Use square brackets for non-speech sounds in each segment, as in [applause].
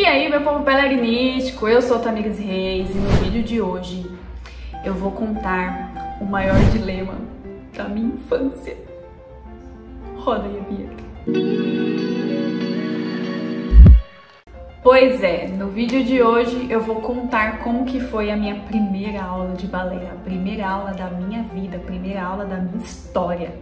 E aí, meu povo bailarinístico, eu sou Tamires Reis e no vídeo de hoje eu vou contar o maior dilema da minha infância. Roda aí a vinheta. Pois é, no vídeo de hoje eu vou contar como que foi a minha primeira aula de balé, a primeira aula da minha vida, a primeira aula da minha história.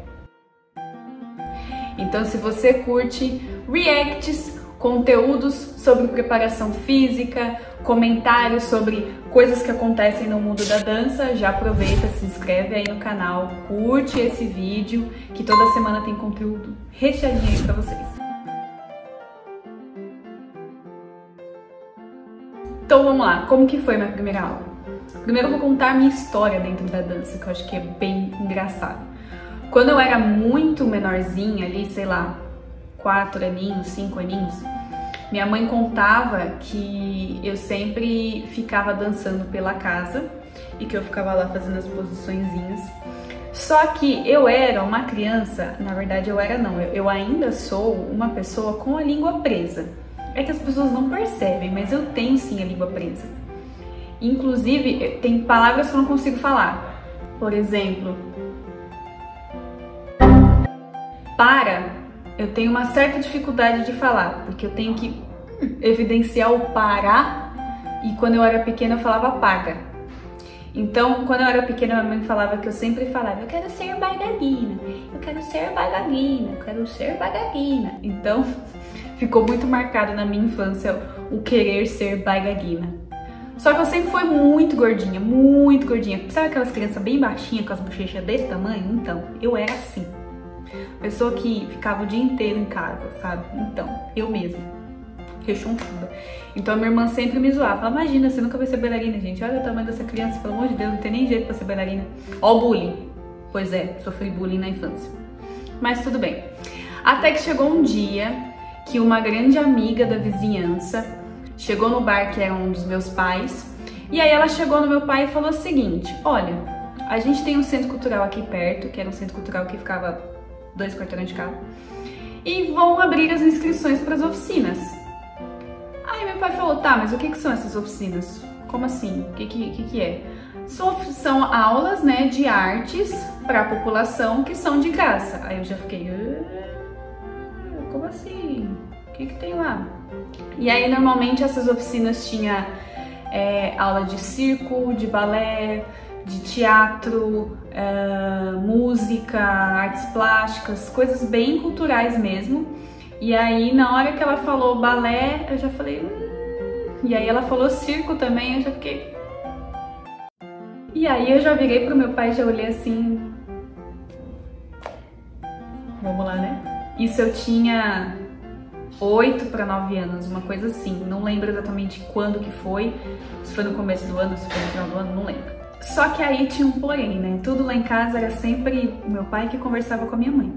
Então se você curte reacts, conteúdos sobre preparação física, comentários sobre coisas que acontecem no mundo da dança, já aproveita, se inscreve aí no canal, curte esse vídeo, que toda semana tem conteúdo recheadinho aí pra vocês. Então vamos lá, como que foi minha primeira aula? Primeiro eu vou contar minha história dentro da dança, que eu acho que é bem engraçado. Quando eu era muito menorzinha ali, sei lá, quatro aninhos, cinco aninhos, minha mãe contava que eu sempre ficava dançando pela casa e que eu ficava lá fazendo as posiçõezinhas. Só que eu era uma criança, na verdade eu era não, eu, ainda sou uma pessoa com a língua presa. É que as pessoas não percebem, mas eu tenho sim a língua presa. Inclusive, tem palavras que eu não consigo falar. Por exemplo, para, eu tenho uma certa dificuldade de falar, porque eu tenho que evidenciar o para e quando eu era pequena eu falava paga. Então, quando eu era pequena, minha mãe falava que eu sempre falava, eu quero ser bailarina, eu quero ser bailarina, eu quero ser bailarina. Então, [laughs] ficou muito marcado na minha infância o querer ser bailarina. Só que eu sempre fui muito gordinha, muito gordinha. Sabe aquelas crianças bem baixinhas com as bochechas desse tamanho? Então, eu era assim. Pessoa que ficava o dia inteiro em casa, sabe? Então, eu mesma. Rechonchuda. Então a minha irmã sempre me zoava. Falava, imagina, você nunca vai ser bailarina, gente. Olha o tamanho dessa criança, pelo amor de Deus, não tem nem jeito pra ser bailarina. Ó o bullying. Pois é, sofri bullying na infância. Mas tudo bem. Até que chegou um dia que uma grande amiga da vizinhança chegou no bar que era um dos meus pais, e aí ela chegou no meu pai e falou o seguinte: Olha, a gente tem um centro cultural aqui perto, que era um centro cultural que ficava dois quarteirões de carro, e vão abrir as inscrições para as oficinas. Aí meu pai falou: Tá, mas o que, que são essas oficinas? Como assim? O que, que, que, que é? São, são aulas né, de artes para a população que são de graça. Aí eu já fiquei. Como assim? O que, que tem lá? E aí, normalmente, essas oficinas tinha é, aula de circo, de balé, de teatro, é, música, artes plásticas, coisas bem culturais mesmo. E aí, na hora que ela falou balé, eu já falei. Hum. E aí, ela falou circo também, eu já fiquei. E aí, eu já virei pro meu pai e já olhei assim. Vamos lá, né? Isso eu tinha 8 para 9 anos, uma coisa assim. Não lembro exatamente quando que foi, se foi no começo do ano, se foi no final do ano, não lembro. Só que aí tinha um porém, né? Tudo lá em casa era sempre meu pai que conversava com a minha mãe.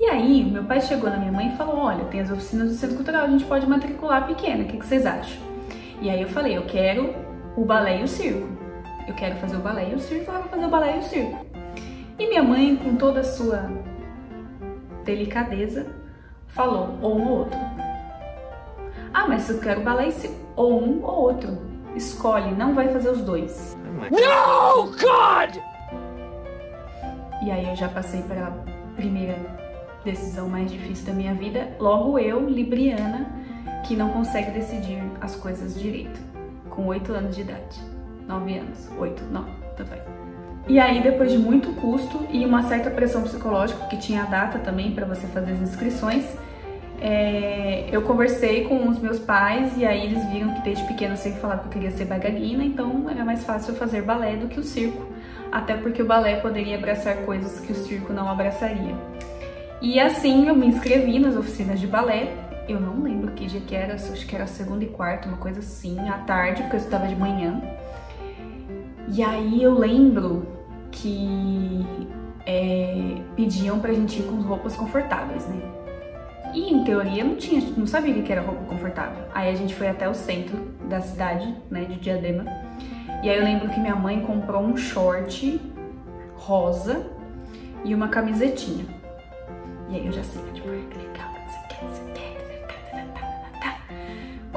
E aí, meu pai chegou na minha mãe e falou: Olha, tem as oficinas do Centro Cultural, a gente pode matricular pequena, o que, que vocês acham? E aí eu falei: Eu quero o balé e o circo. Eu quero fazer o balé e o circo, ela vai fazer o balé e o circo. E minha mãe, com toda a sua delicadeza, falou: Ou um ou outro. Ah, mas eu quero balé e circo. Ou um ou outro. Escolhe, não vai fazer os dois. No, God! E aí eu já passei pela primeira decisão mais difícil da minha vida. Logo eu, Libriana, que não consegue decidir as coisas direito. Com 8 anos de idade. 9 anos. 8, não, faz. E aí, depois de muito custo e uma certa pressão psicológica, porque tinha a data também para você fazer as inscrições, é, eu conversei com os meus pais e aí eles viram que desde pequeno eu sempre falava que eu queria ser bailarina, então era mais fácil fazer balé do que o circo, até porque o balé poderia abraçar coisas que o circo não abraçaria. E assim eu me inscrevi nas oficinas de balé. Eu não lembro que dia que era, acho que era segunda e quarta, uma coisa assim, à tarde, porque eu estudava de manhã. E aí eu lembro que é, pediam pra gente ir com roupas confortáveis, né? E em teoria não tinha, não sabia o que era roupa confortável. Aí a gente foi até o centro da cidade, né, de Diadema. E aí eu lembro que minha mãe comprou um short rosa e uma camisetinha. E aí eu já sei, tipo, que legal, você quer, você quer,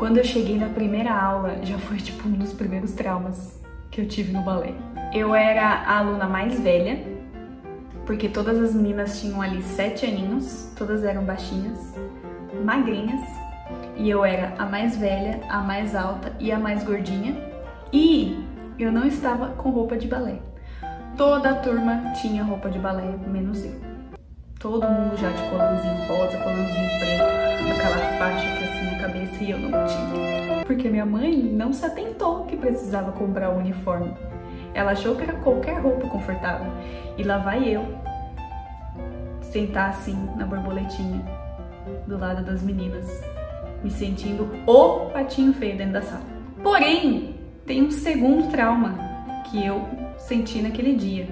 quando eu cheguei na primeira aula, já foi tipo um dos primeiros traumas que eu tive no balé. Eu era a aluna mais velha, porque todas as meninas tinham ali sete aninhos, todas eram baixinhas, magrinhas, e eu era a mais velha, a mais alta e a mais gordinha, e eu não estava com roupa de balé. Toda a turma tinha roupa de balé, menos eu. Todo mundo já de colãozinho rosa, colãozinho preto, aquela faixa que assim na cabeça e eu não tinha. Porque minha mãe não se atentou que precisava comprar o um uniforme. Ela achou que era qualquer roupa confortável. E lá vai eu sentar assim na borboletinha do lado das meninas, me sentindo o patinho feio dentro da sala. Porém, tem um segundo trauma que eu senti naquele dia.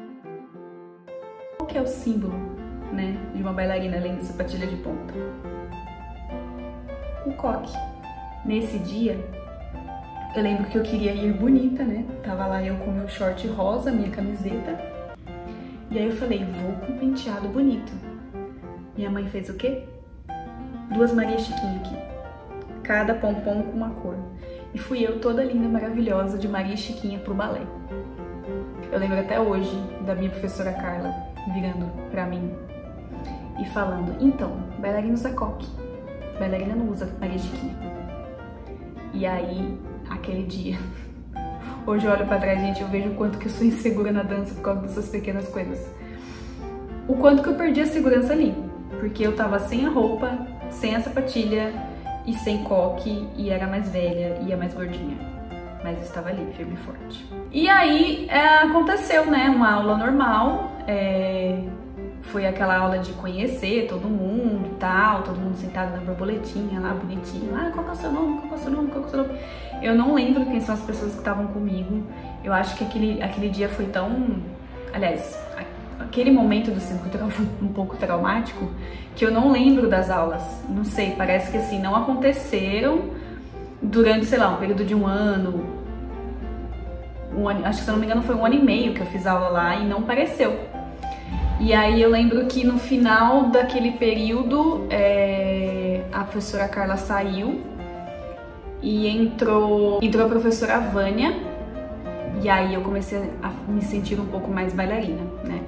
Qual que é o símbolo, né, de uma bailarina além da sapatilha de ponta? O coque. Nesse dia, eu lembro que eu queria ir bonita, né? Tava lá eu com meu short rosa, minha camiseta. E aí eu falei, vou com um penteado bonito. Minha mãe fez o quê? Duas Maria Chiquinha aqui. Cada pompom com uma cor. E fui eu toda linda, maravilhosa, de Maria Chiquinha pro balé. Eu lembro até hoje da minha professora Carla virando pra mim e falando, então, bailarina usa coque, bailarina não usa Maria Chiquinha. E aí aquele dia. Hoje eu olho para trás, gente, eu vejo o quanto que eu sou insegura na dança por causa dessas pequenas coisas. O quanto que eu perdi a segurança ali, porque eu tava sem a roupa, sem a sapatilha e sem coque e era mais velha e a mais gordinha. Mas estava ali, firme e forte. E aí é, aconteceu, né, uma aula normal, é, foi aquela aula de conhecer todo mundo tal, todo mundo sentado na borboletinha lá, bonitinho. Ah, qual que é o seu nome? Qual que é o seu nome? Qual que é o seu nome? Eu não lembro quem são as pessoas que estavam comigo. Eu acho que aquele, aquele dia foi tão... Aliás, aquele momento do circuito [laughs] foi um pouco traumático, que eu não lembro das aulas. Não sei, parece que assim, não aconteceram durante, sei lá, um período de um ano. Um, acho que se eu não me engano foi um ano e meio que eu fiz aula lá e não pareceu. E aí eu lembro que no final daquele período é, a professora Carla saiu e entrou, entrou a professora Vânia e aí eu comecei a me sentir um pouco mais bailarina, né?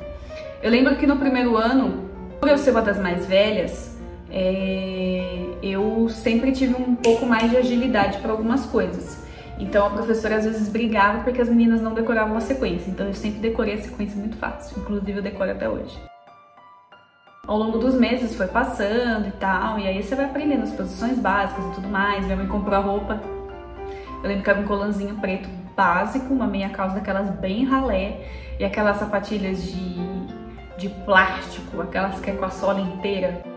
Eu lembro que no primeiro ano, por eu ser uma das mais velhas, é, eu sempre tive um pouco mais de agilidade para algumas coisas. Então a professora às vezes brigava porque as meninas não decoravam a sequência. Então eu sempre decorei a sequência muito fácil, inclusive eu decoro até hoje. Ao longo dos meses foi passando e tal, e aí você vai aprendendo as posições básicas e tudo mais. Minha mãe comprou a roupa. Eu lembro que era um colanzinho preto básico, uma meia calça daquelas bem ralé e aquelas sapatilhas de, de plástico, aquelas que é com a sola inteira.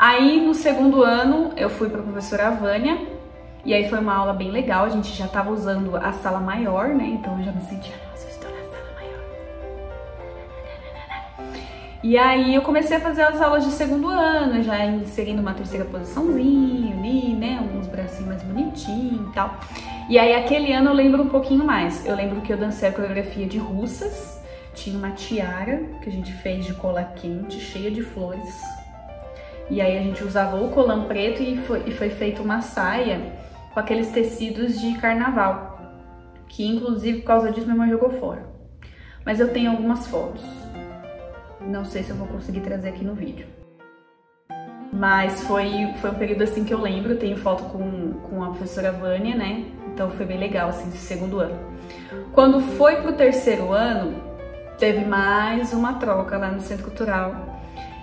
Aí no segundo ano eu fui para a professora Vânia e aí foi uma aula bem legal, a gente já estava usando a sala maior, né? Então eu já me sentia, nossa, eu estou na sala maior. E aí eu comecei a fazer as aulas de segundo ano, já inserindo uma terceira posiçãozinha ali, né? Uns bracinhos mais bonitinhos e tal. E aí aquele ano eu lembro um pouquinho mais. Eu lembro que eu dancei a coreografia de russas, tinha uma tiara que a gente fez de cola quente, cheia de flores, e aí a gente usava o colã preto e foi, e foi feita uma saia com aqueles tecidos de carnaval, que inclusive por causa disso minha mãe jogou fora. Mas eu tenho algumas fotos. Não sei se eu vou conseguir trazer aqui no vídeo. Mas foi, foi um período assim que eu lembro, tenho foto com, com a professora Vânia, né? Então foi bem legal, assim, segundo ano. Quando foi pro terceiro ano, teve mais uma troca lá no Centro Cultural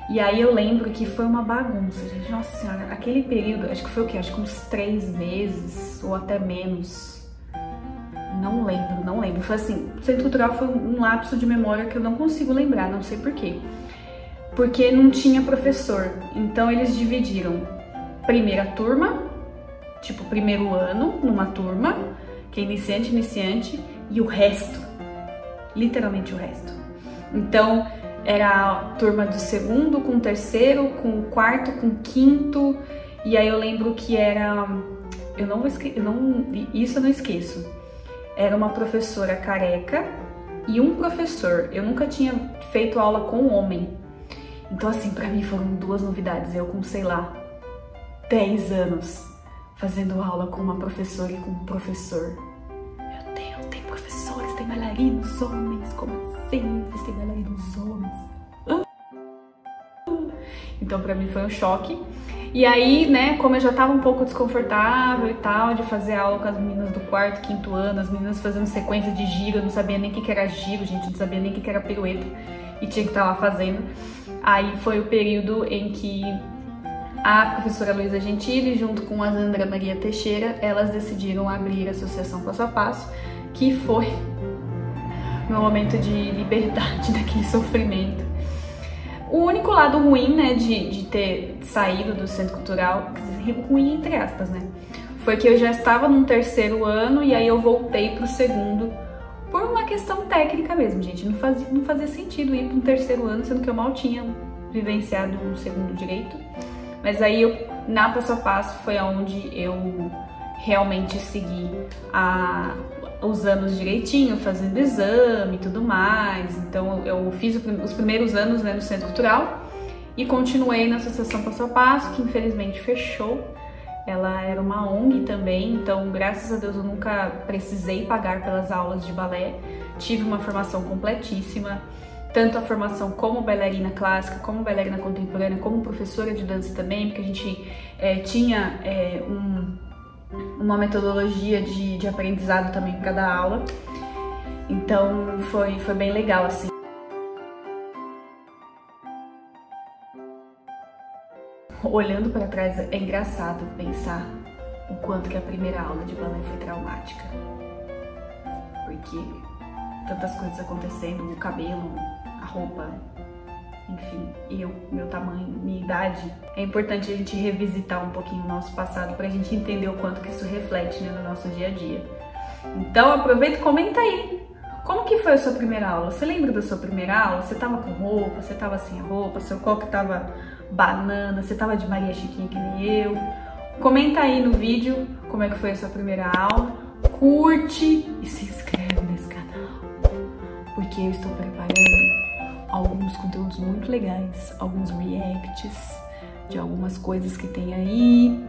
e aí eu lembro que foi uma bagunça, gente. Nossa senhora, aquele período, acho que foi o quê? Acho que uns três meses ou até menos. Não lembro, não lembro. Foi assim, centro cultural foi um lapso de memória que eu não consigo lembrar, não sei porquê. Porque não tinha professor. Então eles dividiram primeira turma, tipo primeiro ano, numa turma, que é iniciante, iniciante, e o resto. Literalmente o resto. Então, era a turma do segundo com terceiro, com quarto, com quinto. E aí eu lembro que era. Eu não vou esquecer. Isso eu não esqueço. Era uma professora careca e um professor. Eu nunca tinha feito aula com homem. Então, assim, para mim foram duas novidades. Eu com, sei lá, 10 anos fazendo aula com uma professora e com um professor. Meu Deus, tem professores, tem bailarinos homens, como assim? Existem bailarinos Então para mim foi um choque. E aí, né, como eu já tava um pouco desconfortável e tal, de fazer aula com as meninas do quarto, quinto ano, as meninas fazendo sequência de giro, eu não sabia nem o que era giro, gente, não sabia nem o que era pirueta e tinha que estar tá lá fazendo. Aí foi o período em que a professora Luísa Gentili, junto com a Sandra Maria Teixeira, elas decidiram abrir a Associação Passo a Passo, que foi [laughs] meu momento de liberdade [laughs] daquele sofrimento o único lado ruim, né, de, de ter saído do centro cultural, ruim entre aspas, né, foi que eu já estava num terceiro ano e aí eu voltei pro segundo por uma questão técnica mesmo, gente. Não fazia, não fazia sentido ir para um terceiro ano, sendo que eu mal tinha vivenciado um segundo direito. Mas aí eu, na passo a passo, foi aonde eu realmente segui a, os anos direitinho, fazendo exame e tudo mais. Então eu fiz os primeiros anos né, no Centro Cultural e continuei na Associação Passo a Passo, que infelizmente fechou. Ela era uma ONG também, então graças a Deus eu nunca precisei pagar pelas aulas de balé. Tive uma formação completíssima, tanto a formação como bailarina clássica, como bailarina contemporânea, como professora de dança também, porque a gente é, tinha é, um uma metodologia de, de aprendizado também para dar aula. Então foi, foi bem legal assim. Olhando para trás é engraçado pensar o quanto que a primeira aula de balé foi traumática. Porque tantas coisas acontecendo, o cabelo, a roupa, enfim, eu, meu tamanho, minha idade, é importante a gente revisitar um pouquinho o nosso passado para a gente entender o quanto que isso reflete né, no nosso dia a dia. Então aproveita e comenta aí. Como que foi a sua primeira aula? Você lembra da sua primeira aula? Você tava com roupa? Você tava sem roupa? Seu coque tava banana? Você tava de Maria Chiquinha que nem eu? Comenta aí no vídeo como é que foi a sua primeira aula. Curte e se inscreve nesse canal, porque eu estou preparando alguns conteúdos muito legais, alguns reacts de algumas coisas que tem aí.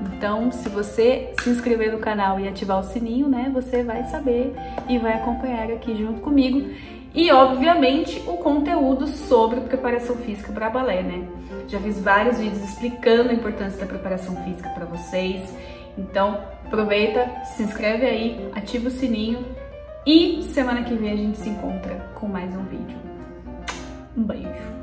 Então, se você se inscrever no canal e ativar o sininho, né, você vai saber e vai acompanhar aqui junto comigo. E, obviamente, o conteúdo sobre preparação física para balé, né? Já fiz vários vídeos explicando a importância da preparação física para vocês. Então, aproveita, se inscreve aí, ativa o sininho e semana que vem a gente se encontra com mais um vídeo. Um beijo.